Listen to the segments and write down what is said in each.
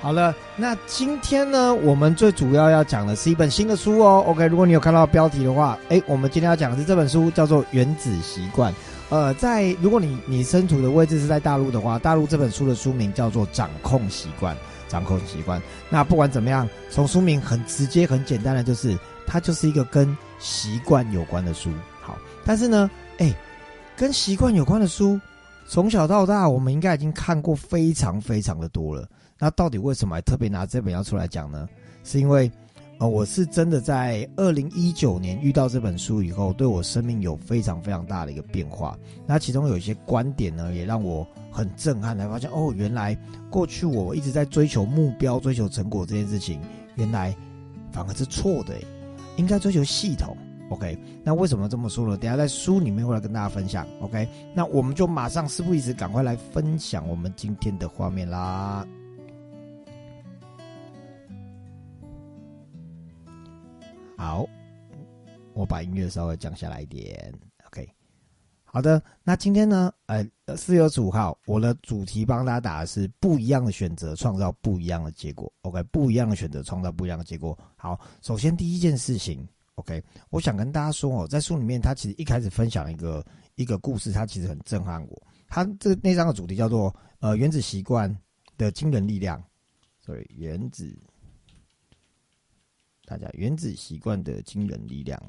好了，那今天呢，我们最主要要讲的是一本新的书哦。OK，如果你有看到标题的话，哎，我们今天要讲的是这本书，叫做《原子习惯》。呃，在如果你你身处的位置是在大陆的话，大陆这本书的书名叫做《掌控习惯》。掌控习惯。那不管怎么样，从书名很直接、很简单的，就是它就是一个跟习惯有关的书。好，但是呢，哎，跟习惯有关的书，从小到大，我们应该已经看过非常非常的多了。那到底为什么还特别拿这本要出来讲呢？是因为，呃，我是真的在二零一九年遇到这本书以后，对我生命有非常非常大的一个变化。那其中有一些观点呢，也让我很震撼，才发现哦，原来过去我一直在追求目标、追求成果这件事情，原来反而是错的，应该追求系统。OK，那为什么这么说呢？等下在书里面会来跟大家分享。OK，那我们就马上事不宜迟，赶快来分享我们今天的画面啦。好，我把音乐稍微降下来一点。OK，好的。那今天呢？呃，四月十五号，我的主题帮大家打的是不一样的选择，创造不一样的结果。OK，不一样的选择，创造不一样的结果。好，首先第一件事情，OK，我想跟大家说哦，在书里面，他其实一开始分享一个一个故事，他其实很震撼我。他这那张的主题叫做呃原子习惯的惊人力量，所以原子。大家原子习惯的惊人力量。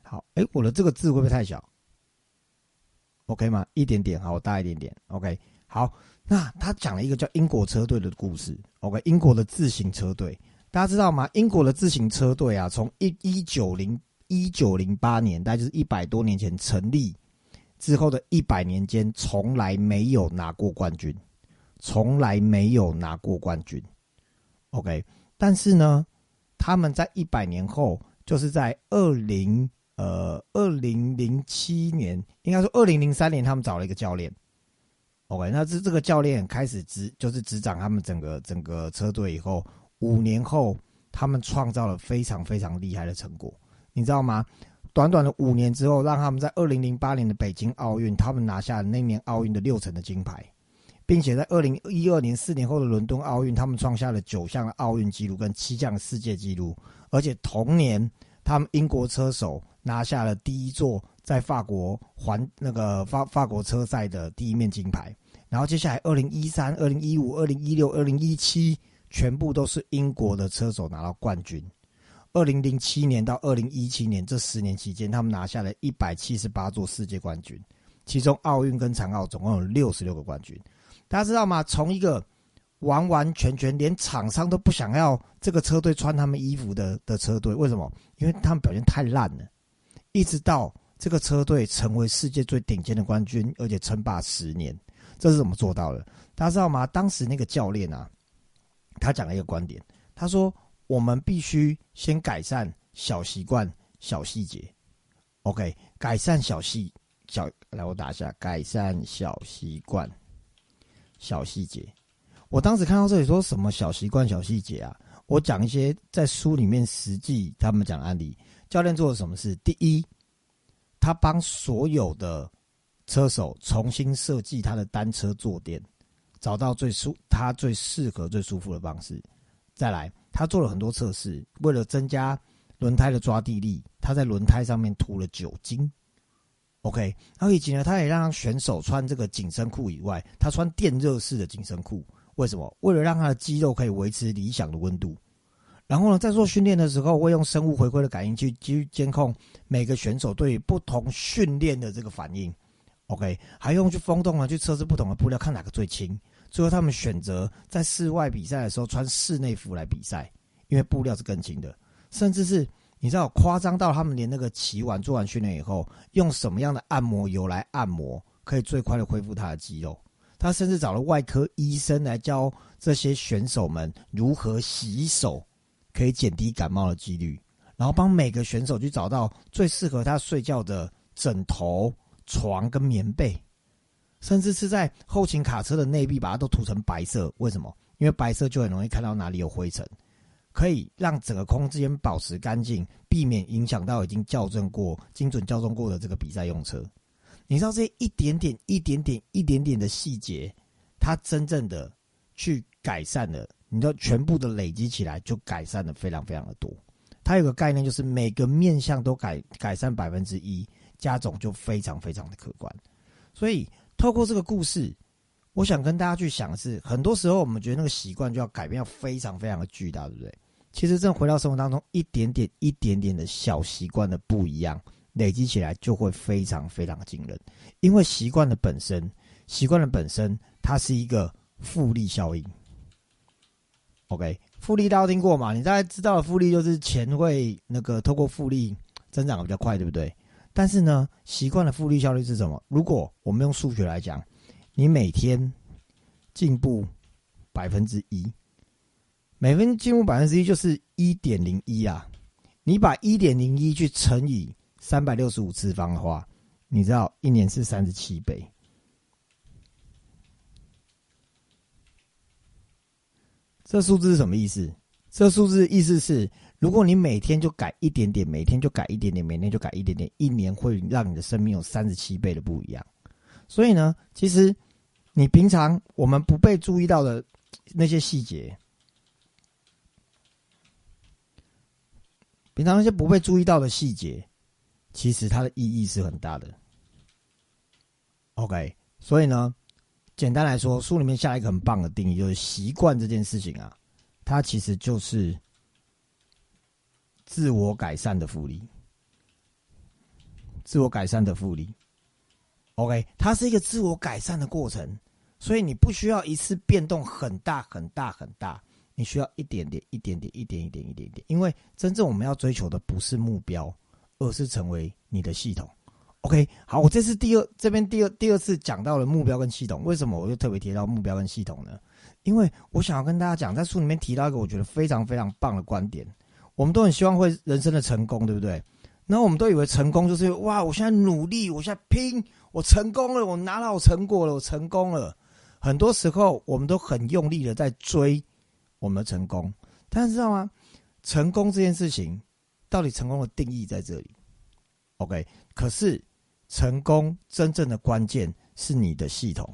好，哎，我的这个字会不会太小？OK 吗？一点点，好，大一点点。OK，好。那他讲了一个叫英国车队的故事。OK，英国的自行车队，大家知道吗？英国的自行车队啊，从一一九零一九零八年，大概就是一百多年前成立之后的一百年间，从来没有拿过冠军。从来没有拿过冠军，OK。但是呢，他们在一百年后，就是在二零呃二零零七年，应该说二零零三年，他们找了一个教练，OK。那这这个教练开始执就是执掌他们整个整个车队以后，五年后，他们创造了非常非常厉害的成果，你知道吗？短短的五年之后，让他们在二零零八年的北京奥运，他们拿下了那年奥运的六成的金牌。并且在二零一二年四年后的伦敦奥运，他们创下了九项的奥运纪录跟七项的世界纪录，而且同年他们英国车手拿下了第一座在法国环那个法法国车赛的第一面金牌。然后接下来二零一三、二零一五、二零一六、二零一七，全部都是英国的车手拿到冠军。二零零七年到二零一七年这十年期间，他们拿下了一百七十八座世界冠军，其中奥运跟残奥总共有六十六个冠军。大家知道吗？从一个完完全全连厂商都不想要这个车队穿他们衣服的的车队，为什么？因为他们表现太烂了。一直到这个车队成为世界最顶尖的冠军，而且称霸十年，这是怎么做到的？大家知道吗？当时那个教练啊，他讲了一个观点，他说：“我们必须先改善小习惯、小细节。”OK，改善小细小，来我打一下，改善小习惯。小细节，我当时看到这里说什么小习惯、小细节啊？我讲一些在书里面实际他们讲案例，教练做了什么事？第一，他帮所有的车手重新设计他的单车坐垫，找到最舒他最适合、最舒服的方式。再来，他做了很多测试，为了增加轮胎的抓地力，他在轮胎上面涂了酒精。OK，然后以及呢，他也让选手穿这个紧身裤以外，他穿电热式的紧身裤。为什么？为了让他的肌肉可以维持理想的温度。然后呢，在做训练的时候，会用生物回归的感应去去监控每个选手对不同训练的这个反应。OK，还用去风洞呢去测试不同的布料，看哪个最轻。最后他们选择在室外比赛的时候穿室内服来比赛，因为布料是更轻的，甚至是。你知道夸张到他们连那个骑完做完训练以后，用什么样的按摩油来按摩，可以最快的恢复他的肌肉？他甚至找了外科医生来教这些选手们如何洗手，可以减低感冒的几率。然后帮每个选手去找到最适合他睡觉的枕头、床跟棉被，甚至是在后勤卡车的内壁把它都涂成白色。为什么？因为白色就很容易看到哪里有灰尘。可以让整个空间保持干净，避免影响到已经校正过、精准校正过的这个比赛用车。你知道这一点点、一点点、一点点的细节，它真正的去改善了，你知道全部的累积起来就改善的非常非常的多。它有个概念就是每个面相都改改善百分之一，加总就非常非常的可观。所以透过这个故事，我想跟大家去想的是，很多时候我们觉得那个习惯就要改变，要非常非常的巨大，对不对？其实，真回到生活当中，一点点、一点点的小习惯的不一样，累积起来就会非常非常惊人。因为习惯的本身，习惯的本身，它是一个复利效应。OK，复利大家听过嘛？你大概知道的，复利就是钱会那个透过复利增长的比较快，对不对？但是呢，习惯的复利效率是什么？如果我们用数学来讲，你每天进步百分之一。每分进步百分之一就是一点零一啊！你把一点零一去乘以三百六十五次方的话，你知道一年是三十七倍。这数字是什么意思？这数字意思是，如果你每天就改一点点，每天就改一点点，每天就改一点点，一年会让你的生命有三十七倍的不一样。所以呢，其实你平常我们不被注意到的那些细节。平常那些不被注意到的细节，其实它的意义是很大的。OK，所以呢，简单来说，书里面下一个很棒的定义，就是习惯这件事情啊，它其实就是自我改善的复利，自我改善的复利。OK，它是一个自我改善的过程，所以你不需要一次变动很大很大很大。你需要一点点、一点点、一点一点、一点点，因为真正我们要追求的不是目标，而是成为你的系统。OK，好，我这次第二这边第二第二次讲到了目标跟系统，为什么我就特别提到目标跟系统呢？因为我想要跟大家讲，在书里面提到一个我觉得非常非常棒的观点。我们都很希望会人生的成功，对不对？然后我们都以为成功就是哇，我现在努力，我现在拼，我成功了，我拿到成果了，我成功了。很多时候我们都很用力的在追。我们成功，但是知道吗？成功这件事情，到底成功的定义在这里？OK，可是成功真正的关键是你的系统，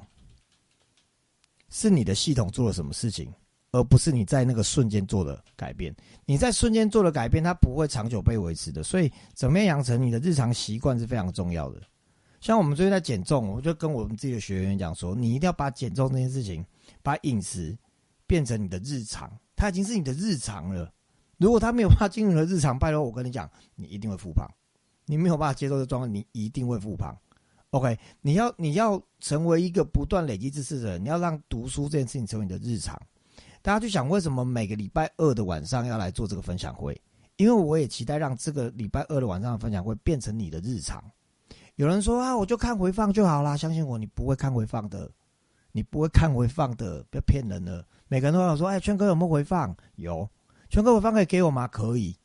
是你的系统做了什么事情，而不是你在那个瞬间做的改变。你在瞬间做的改变，它不会长久被维持的。所以，怎么样养成你的日常习惯是非常重要的。像我们最近在减重，我就跟我们自己的学员讲说，你一定要把减重这件事情，把饮食。变成你的日常，它已经是你的日常了。如果它没有办法进入你的日常，拜托我跟你讲，你一定会复胖。你没有办法接受这状况，你一定会复胖。OK，你要你要成为一个不断累积知识的人，你要让读书这件事情成为你的日常。大家去想，为什么每个礼拜二的晚上要来做这个分享会？因为我也期待让这个礼拜二的晚上的分享会变成你的日常。有人说啊，我就看回放就好啦，相信我，你不会看回放的，你不会看回放的，不要骗人了。每个人都有说：“哎，圈哥有没有回放？有，圈哥回放可以给我吗？可以。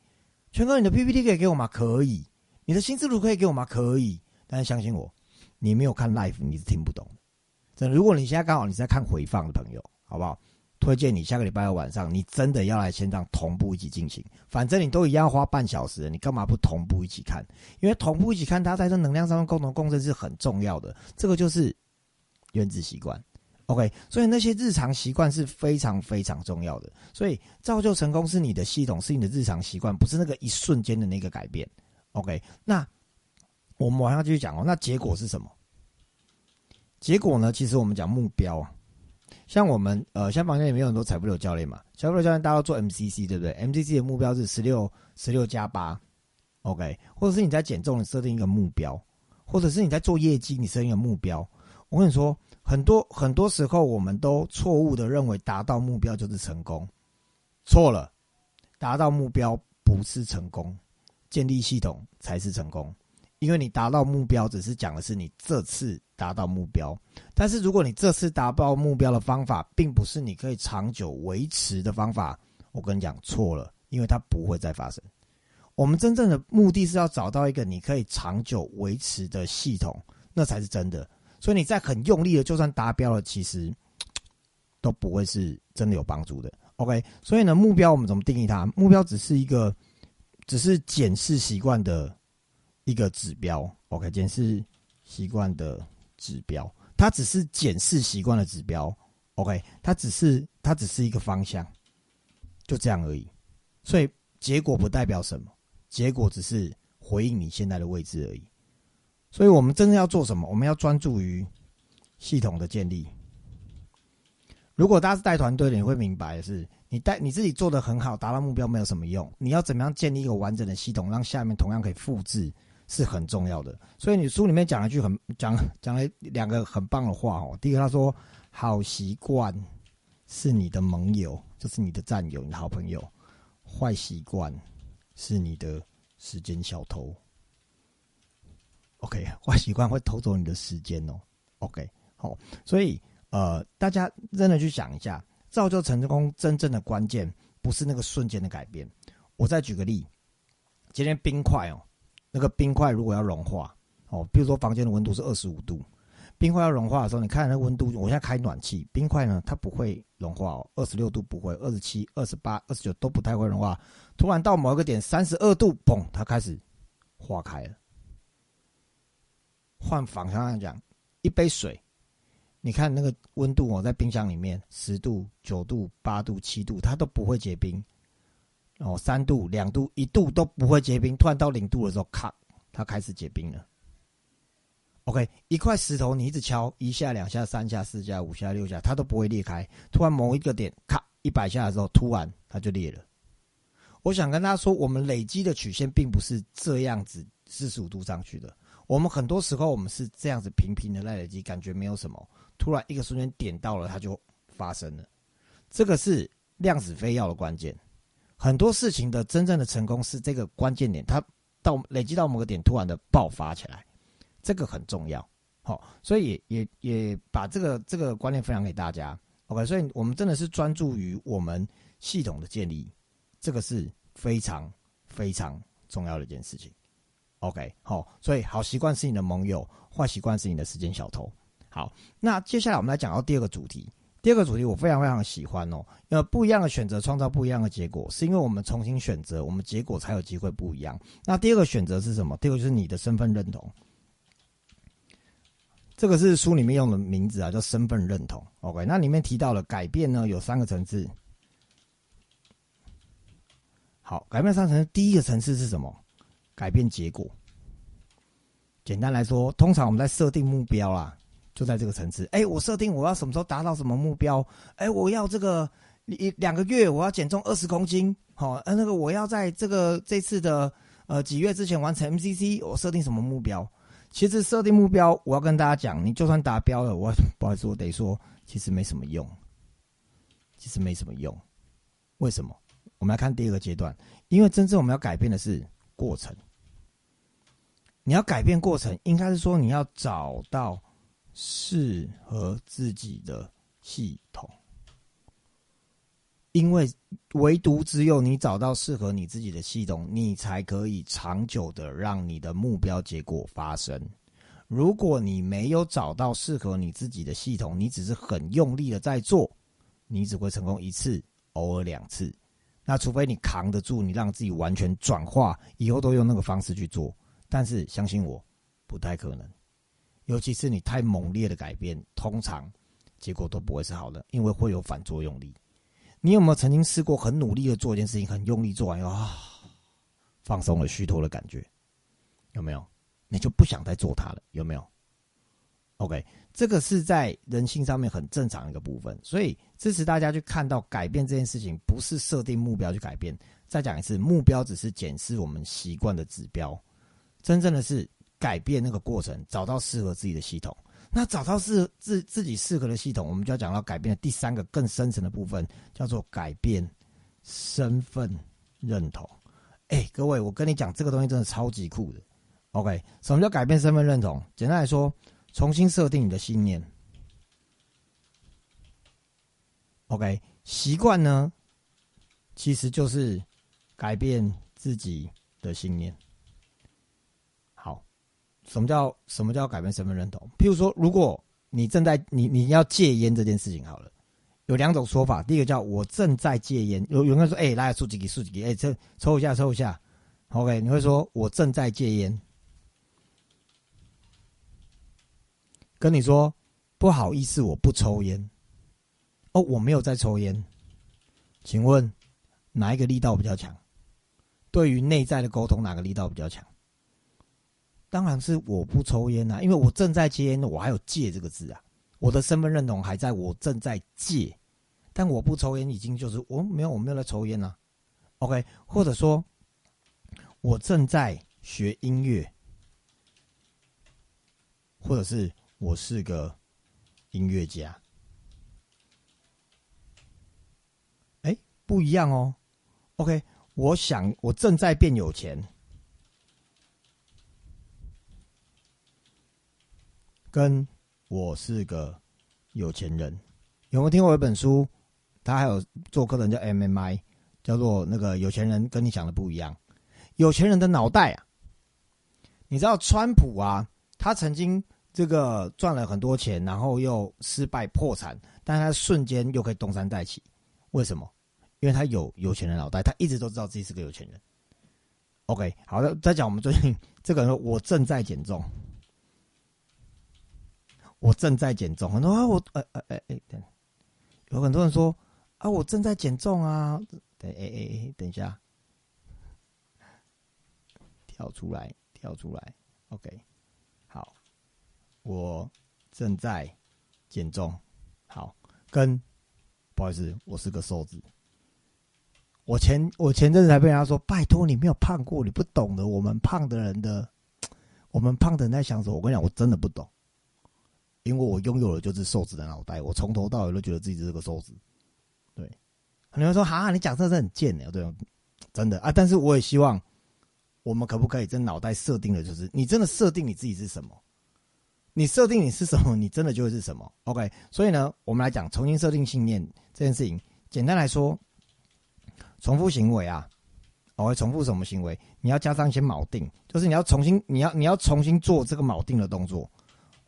圈哥，你的 PPT 可以给我吗？可以。你的新思路可以给我吗？可以。但是相信我，你没有看 live，你是听不懂。真，如果你现在刚好你在看回放的朋友，好不好？推荐你下个礼拜二晚上，你真的要来线上同步一起进行。反正你都一样花半小时，你干嘛不同步一起看？因为同步一起看，它在这能量上面共同共振是很重要的。这个就是原子习惯。” OK，所以那些日常习惯是非常非常重要的。所以造就成功是你的系统，是你的日常习惯，不是那个一瞬间的那个改变。OK，那我们往下继续讲哦。那结果是什么？结果呢？其实我们讲目标啊，像我们呃，像房间里面有很多财富流教练嘛，财富流教练大家都做 MCC，对不对？MCC 的目标是十六十六加八，OK，或者是你在减重，你设定一个目标，或者是你在做业绩，你设定一个目标。我跟你说。很多很多时候，我们都错误的认为达到目标就是成功，错了，达到目标不是成功，建立系统才是成功。因为你达到目标，只是讲的是你这次达到目标，但是如果你这次达到目标的方法，并不是你可以长久维持的方法，我跟你讲错了，因为它不会再发生。我们真正的目的是要找到一个你可以长久维持的系统，那才是真的。所以你在很用力的，就算达标了，其实 都不会是真的有帮助的。OK，所以呢，目标我们怎么定义它？目标只是一个，只是检视习惯的一个指标。OK，检视习惯的指标，它只是检视习惯的指标。OK，它只是它只是一个方向，就这样而已。所以结果不代表什么，结果只是回应你现在的位置而已。所以我们真正要做什么？我们要专注于系统的建立。如果大家是带团队的，你会明白的是，你带你自己做的很好，达到目标没有什么用。你要怎么样建立一个完整的系统，让下面同样可以复制？是很重要的，所以你书里面讲了一句很讲讲了两个很棒的话哦。第一个他说，好习惯是你的盟友，就是你的战友、你的好朋友；坏习惯是你的时间小偷。OK，坏习惯会偷走你的时间哦。OK，好，所以呃，大家真的去想一下，造就成功真正的关键不是那个瞬间的改变。我再举个例，今天冰块哦。那个冰块如果要融化，哦，比如说房间的温度是二十五度，冰块要融化的时候，你看那温度，我现在开暖气，冰块呢它不会融化哦，二十六度不会，二十七、二十八、二十九都不太会融化。突然到某一个点三十二度，嘣，它开始化开了。换方向来讲，一杯水，你看那个温度哦，在冰箱里面十度、九度、八度、七度，它都不会结冰。哦，三度、两度、一度都不会结冰，突然到零度的时候，咔，它开始结冰了。OK，一块石头你一直敲一下、两下、三下、四下、五下、六下，它都不会裂开。突然某一个点，咔，一百下的时候，突然它就裂了。我想跟大家说，我们累积的曲线并不是这样子四十五度上去的。我们很多时候我们是这样子平平的在累积，感觉没有什么，突然一个瞬间点到了，它就发生了。这个是量子飞跃的关键。很多事情的真正的成功是这个关键点，它到累积到某个点，突然的爆发起来，这个很重要。好，所以也也把这个这个观念分享给大家。OK，所以我们真的是专注于我们系统的建立，这个是非常非常重要的一件事情。OK，好，所以好习惯是你的盟友，坏习惯是你的时间小偷。好，那接下来我们来讲到第二个主题。第二个主题我非常非常喜欢哦，因为不一样的选择创造不一样的结果，是因为我们重新选择，我们结果才有机会不一样。那第二个选择是什么？第二个就是你的身份认同，这个是书里面用的名字啊，叫身份认同。OK，那里面提到了改变呢，有三个层次。好，改变三层，第一个层次是什么？改变结果。简单来说，通常我们在设定目标啦。就在这个层次，哎，我设定我要什么时候达到什么目标？哎，我要这个一两个月我要减重二十公斤，好，那个我要在这个这次的呃几月之前完成 MCC，我设定什么目标？其实设定目标，我要跟大家讲，你就算达标了，我 不好意思，我得说，其实没什么用，其实没什么用。为什么？我们来看第二个阶段，因为真正我们要改变的是过程。你要改变过程，应该是说你要找到。适合自己的系统，因为唯独只有你找到适合你自己的系统，你才可以长久的让你的目标结果发生。如果你没有找到适合你自己的系统，你只是很用力的在做，你只会成功一次，偶尔两次。那除非你扛得住，你让自己完全转化，以后都用那个方式去做。但是相信我，不太可能。尤其是你太猛烈的改变，通常结果都不会是好的，因为会有反作用力。你有没有曾经试过很努力的做一件事情，很用力做完以后啊，放松了、虚脱的感觉？有没有？你就不想再做它了？有没有？OK，这个是在人性上面很正常一个部分，所以支持大家去看到改变这件事情，不是设定目标去改变。再讲一次，目标只是检视我们习惯的指标，真正的是。改变那个过程，找到适合自己的系统。那找到适自自己适合的系统，我们就要讲到改变的第三个更深层的部分，叫做改变身份认同。哎，各位，我跟你讲，这个东西真的超级酷的。OK，什么叫改变身份认同？简单来说，重新设定你的信念。OK，习惯呢，其实就是改变自己的信念。什么叫什么叫改变身份认同？譬如说，如果你正在你你要戒烟这件事情，好了，有两种说法。第一个叫我正在戒烟，有有人说，哎，来竖几个竖几个，哎，抽抽一下抽一下，OK，你会说我正在戒烟。跟你说不好意思，我不抽烟。哦，我没有在抽烟。请问哪一个力道比较强？对于内在的沟通，哪个力道比较强？当然是我不抽烟啊，因为我正在戒烟，我还有戒这个字啊，我的身份认同还在我正在戒，但我不抽烟已经就是我没有我没有在抽烟啊。OK，或者说我正在学音乐，或者是我是个音乐家，哎，不一样哦。OK，我想我正在变有钱，跟我是个有钱人，有没有听过一本书？他还有做课程叫 MMI。叫做那个有钱人跟你想的不一样，有钱人的脑袋啊，你知道川普啊，他曾经这个赚了很多钱，然后又失败破产，但他瞬间又可以东山再起，为什么？因为他有有钱人脑袋，他一直都知道自己是个有钱人。OK，好的，再讲我们最近这个人，我正在减重，我正在减重，很多啊，我呃呃呃哎，有很多人说啊，我正在减重啊。等哎哎哎，等一下，跳出来，跳出来，OK，好，我正在减重，好，跟不好意思，我是个瘦子，我前我前阵子才被人家说，拜托你没有胖过，你不懂的，我们胖的人的，我们胖的人在想什么？我跟你讲，我真的不懂，因为我拥有的就是瘦子的脑袋，我从头到尾都觉得自己是个瘦子，对。你会说：“哈，你讲这是很贱的，对，真的啊。”但是我也希望，我们可不可以真脑袋设定的，就是你真的设定你自己是什么？你设定你是什么，你真的就会是什么？OK。所以呢，我们来讲重新设定信念这件事情。简单来说，重复行为啊，我会重复什么行为？你要加上一些锚定，就是你要重新，你要你要重新做这个锚定的动作。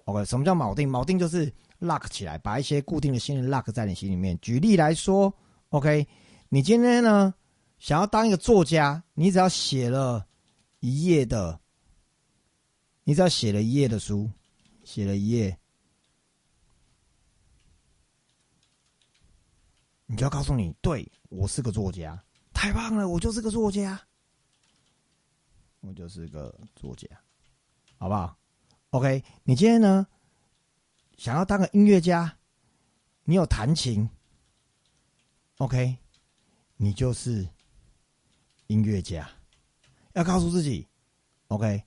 OK，什么叫锚定？锚定就是 lock 起来，把一些固定的信念 lock 在你心里面。举例来说。OK，你今天呢想要当一个作家，你只要写了一页的，你只要写了一页的书，写了一页，你就要告诉你，对我是个作家，太棒了，我就是个作家，我就是个作家，好不好？OK，你今天呢想要当个音乐家，你有弹琴。OK，你就是音乐家，要告诉自己，OK。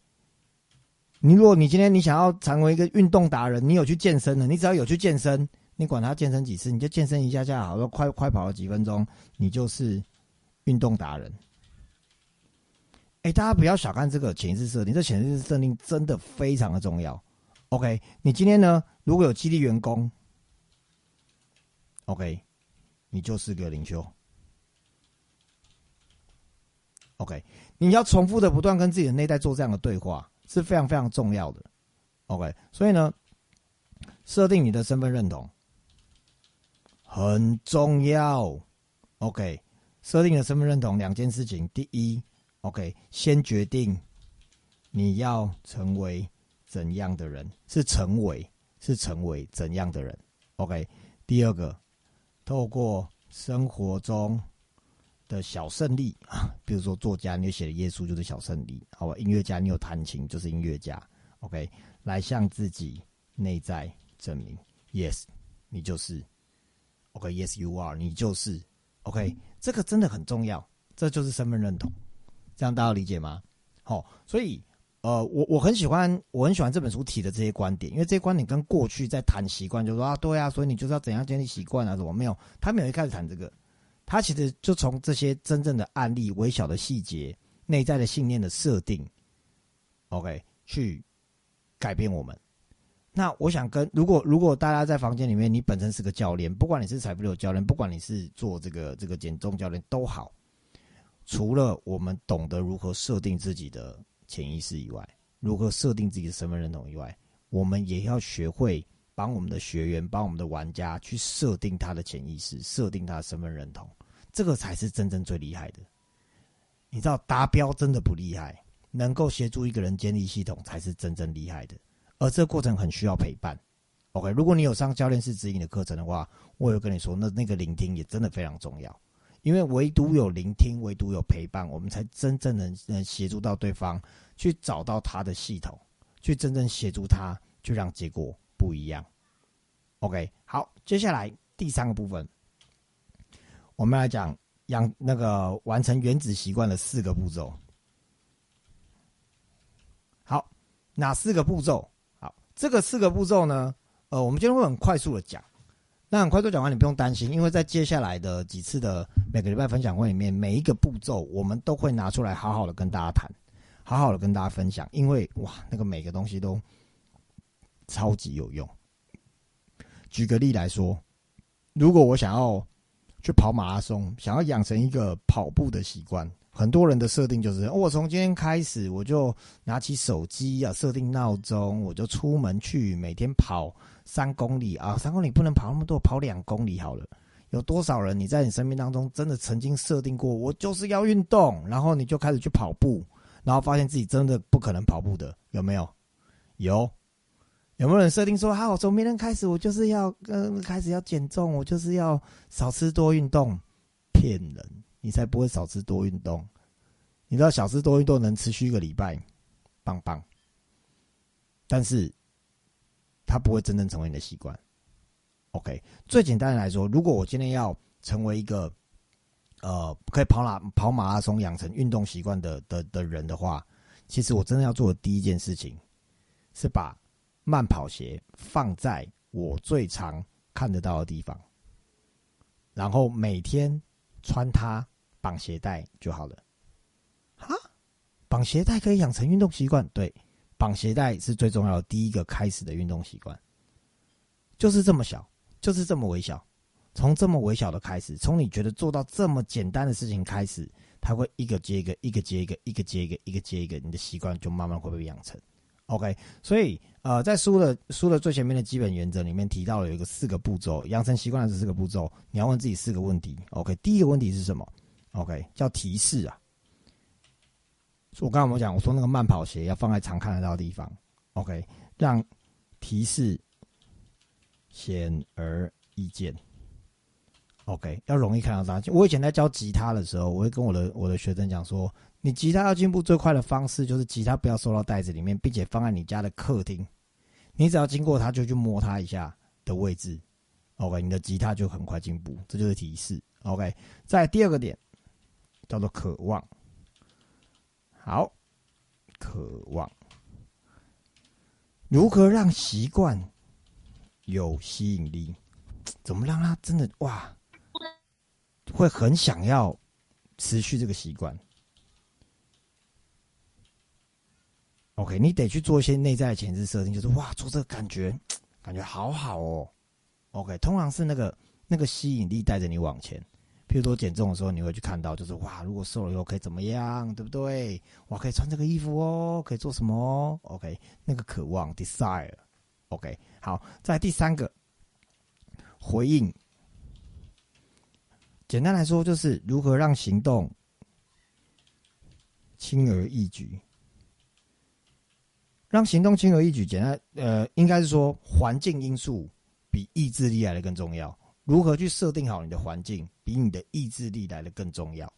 你如果你今天你想要成为一个运动达人，你有去健身的，你只要有去健身，你管他健身几次，你就健身一下下，好，多快快跑了几分钟，你就是运动达人。哎，大家不要小看这个潜意识设定，这潜意识设定真的非常的重要。OK，你今天呢，如果有激励员工，OK。你就是个领袖，OK？你要重复的不断跟自己的内在做这样的对话，是非常非常重要的，OK？所以呢，设定你的身份认同很重要，OK？设定的身份认同两件事情，第一，OK？先决定你要成为怎样的人，是成为是成为怎样的人，OK？第二个。透过生活中的小胜利啊，比如说作家，你写的耶稣就是小胜利，好吧？音乐家，你有弹琴就是音乐家，OK？来向自己内在证明，Yes，你就是，OK？Yes you are，你就是，OK？这个真的很重要，这就是身份认同，这样大家理解吗？好，所以。呃，我我很喜欢，我很喜欢这本书提的这些观点，因为这些观点跟过去在谈习惯，就说啊，对啊，所以你就是要怎样建立习惯啊，什么没有？他没有一开始谈这个，他其实就从这些真正的案例、微小的细节、内在的信念的设定，OK，去改变我们。那我想跟，如果如果大家在房间里面，你本身是个教练，不管你是财富流教练，不管你是做这个这个减重教练都好，除了我们懂得如何设定自己的。潜意识以外，如何设定自己的身份认同以外，我们也要学会帮我们的学员、帮我们的玩家去设定他的潜意识，设定他的身份认同，这个才是真正最厉害的。你知道达标真的不厉害，能够协助一个人建立系统才是真正厉害的。而这个过程很需要陪伴，OK，如果你有上教练式指引的课程的话，我有跟你说，那那个聆听也真的非常重要，因为唯独有聆听，唯独有陪伴，我们才真正能能协助到对方去找到他的系统，去真正协助他，去让结果不一样。OK，好，接下来第三个部分，我们来讲养那个完成原子习惯的四个步骤。好，哪四个步骤？好，这个四个步骤呢？呃，我们今天会很快速的讲，那很快速讲完，你不用担心，因为在接下来的几次的每个礼拜分享会里面，每一个步骤我们都会拿出来好好的跟大家谈，好好的跟大家分享，因为哇，那个每个东西都超级有用。举个例来说，如果我想要去跑马拉松，想要养成一个跑步的习惯。很多人的设定就是，我从今天开始，我就拿起手机啊，设定闹钟，我就出门去每天跑三公里啊，三公里不能跑那么多，跑两公里好了。有多少人你在你生命当中真的曾经设定过，我就是要运动，然后你就开始去跑步，然后发现自己真的不可能跑步的，有没有？有，有没有人设定说，好，从明天开始，我就是要跟开始要减重，我就是要少吃多运动？骗人。你才不会少吃多运动。你知道少吃多运动能持续一个礼拜，棒棒。但是，它不会真正成为你的习惯。OK，最简单的来说，如果我今天要成为一个呃可以跑马跑马拉松、养成运动习惯的的的人的话，其实我真的要做的第一件事情，是把慢跑鞋放在我最常看得到的地方，然后每天穿它。绑鞋带就好了，哈，绑鞋带可以养成运动习惯。对，绑鞋带是最重要的第一个开始的运动习惯，就是这么小，就是这么微小，从这么微小的开始，从你觉得做到这么简单的事情开始，它会一个接一个，一个接一个，一个接一个，一个接一个，你的习惯就慢慢会被养成。OK，所以呃，在书的书的最前面的基本原则里面提到了有一个四个步骤，养成习惯的四个步骤，你要问自己四个问题。OK，第一个问题是什么？OK，叫提示啊。我刚刚我们讲，我说那个慢跑鞋要放在常看得到的地方。OK，让提示显而易见。OK，要容易看到它。我以前在教吉他的时候，我会跟我的我的学生讲说，你吉他要进步最快的方式，就是吉他不要收到袋子里面，并且放在你家的客厅。你只要经过它，就去摸它一下的位置。OK，你的吉他就很快进步。这就是提示。OK，在第二个点。叫做渴望，好，渴望，如何让习惯有吸引力？怎么让他真的哇，会很想要持续这个习惯？OK，你得去做一些内在的前置设定，就是哇，做这个感觉感觉好好哦。OK，通常是那个那个吸引力带着你往前。譬如说减重的时候，你会去看到，就是哇，如果瘦了以后可以怎么样，对不对？哇，可以穿这个衣服哦，可以做什么？OK，那个渴望 desire，OK，好，在第三个回应，简单来说就是如何让行动轻而易举，让行动轻而易举。简单，呃，应该是说环境因素比意志力来的更重要。如何去设定好你的环境，比你的意志力来的更重要。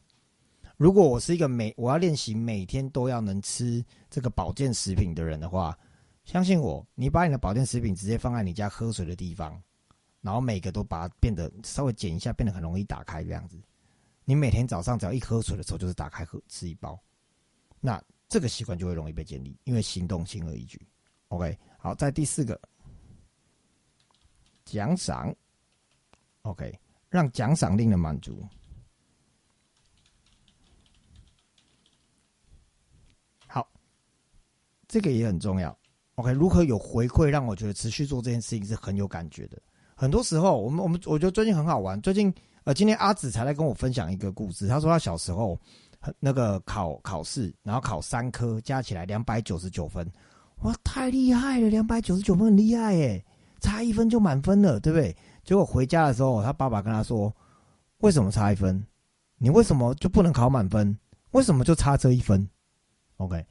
如果我是一个每我要练习每天都要能吃这个保健食品的人的话，相信我，你把你的保健食品直接放在你家喝水的地方，然后每个都把它变得稍微剪一下，变得很容易打开这样子。你每天早上只要一喝水的时候，就是打开喝吃一包，那这个习惯就会容易被建立，因为行动轻而易举。OK，好，在第四个奖赏。OK，让奖赏令的满足。好，这个也很重要。OK，如何有回馈，让我觉得持续做这件事情是很有感觉的。很多时候，我们我们我觉得最近很好玩。最近呃，今天阿紫才来跟我分享一个故事。他说他小时候那个考考试，然后考三科，加起来两百九十九分。哇，太厉害了！两百九十九分很厉害耶，差一分就满分了，对不对？结果回家的时候，他爸爸跟他说：“为什么差一分？你为什么就不能考满分？为什么就差这一分？”OK，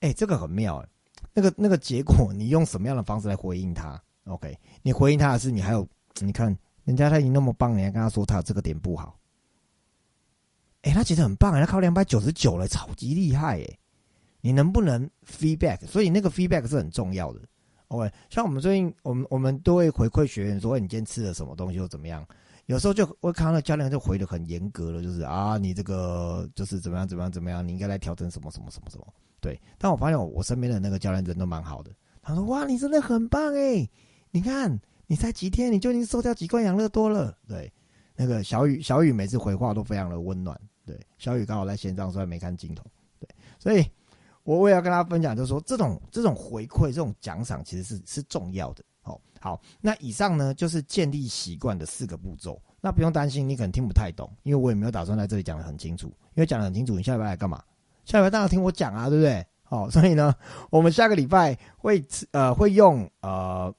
哎，这个很妙哎。那个那个结果，你用什么样的方式来回应他 OK，你回应他的是，你还有，你看人家他已经那么棒，你还跟他说他这个点不好。哎，他其实很棒，他考两百九十九了，超级厉害哎！你能不能 feedback？所以那个 feedback 是很重要的。OK，像我们最近，我们我们都会回馈学员说，你今天吃了什么东西或怎么样？有时候就会看到教练就回的很严格了，就是啊，你这个就是怎么样怎么样怎么样，你应该来调整什么什么什么什么。对，但我发现我我身边的那个教练人都蛮好的。他说：“哇，你真的很棒哎！你看，你才几天，你就已经瘦掉几罐养乐多了。”对，那个小雨，小雨每次回话都非常的温暖。对，小雨刚好在线上，虽然没看镜头。对，所以我我也要跟大家分享，就是说这种这种回馈、这种奖赏其实是是重要的。好，好，那以上呢就是建立习惯的四个步骤。那不用担心，你可能听不太懂，因为我也没有打算在这里讲的很清楚。因为讲的很清楚，你下礼拜来干嘛？下礼拜当然听我讲啊，对不对？好，所以呢，我们下个礼拜会呃会用呃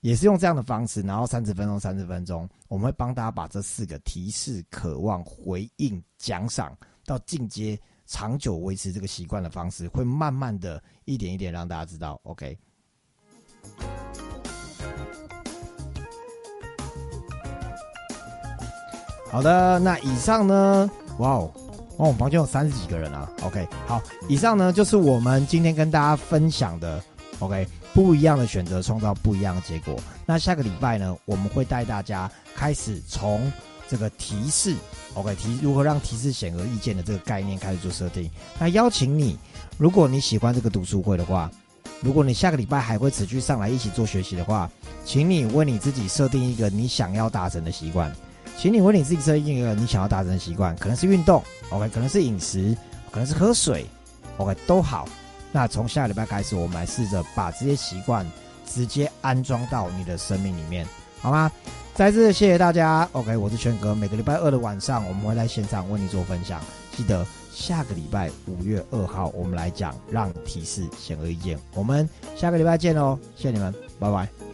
也是用这样的方式，然后三十分钟，三十分钟，我们会帮大家把这四个提示、渴望、回应、奖赏到进阶、长久维持这个习惯的方式，会慢慢的一点一点让大家知道。OK。好的，那以上呢？哇哦！哦，我们房间有三十几个人啊。OK，好，以上呢就是我们今天跟大家分享的。OK，不一样的选择创造不一样的结果。那下个礼拜呢，我们会带大家开始从这个提示，OK，提如何让提示显而易见的这个概念开始做设定。那邀请你，如果你喜欢这个读书会的话，如果你下个礼拜还会持续上来一起做学习的话，请你为你自己设定一个你想要达成的习惯。请你为你自己设定一个你想要达成的习惯，可能是运动，OK，可能是饮食，可能是喝水，OK，都好。那从下个礼拜开始，我们来试着把这些习惯直接安装到你的生命里面，好吗？再次谢谢大家，OK，我是全哥。每个礼拜二的晚上，我们会在线上为你做分享。记得下个礼拜五月二号，我们来讲让提示显而易见。我们下个礼拜见哦，谢谢你们，拜拜。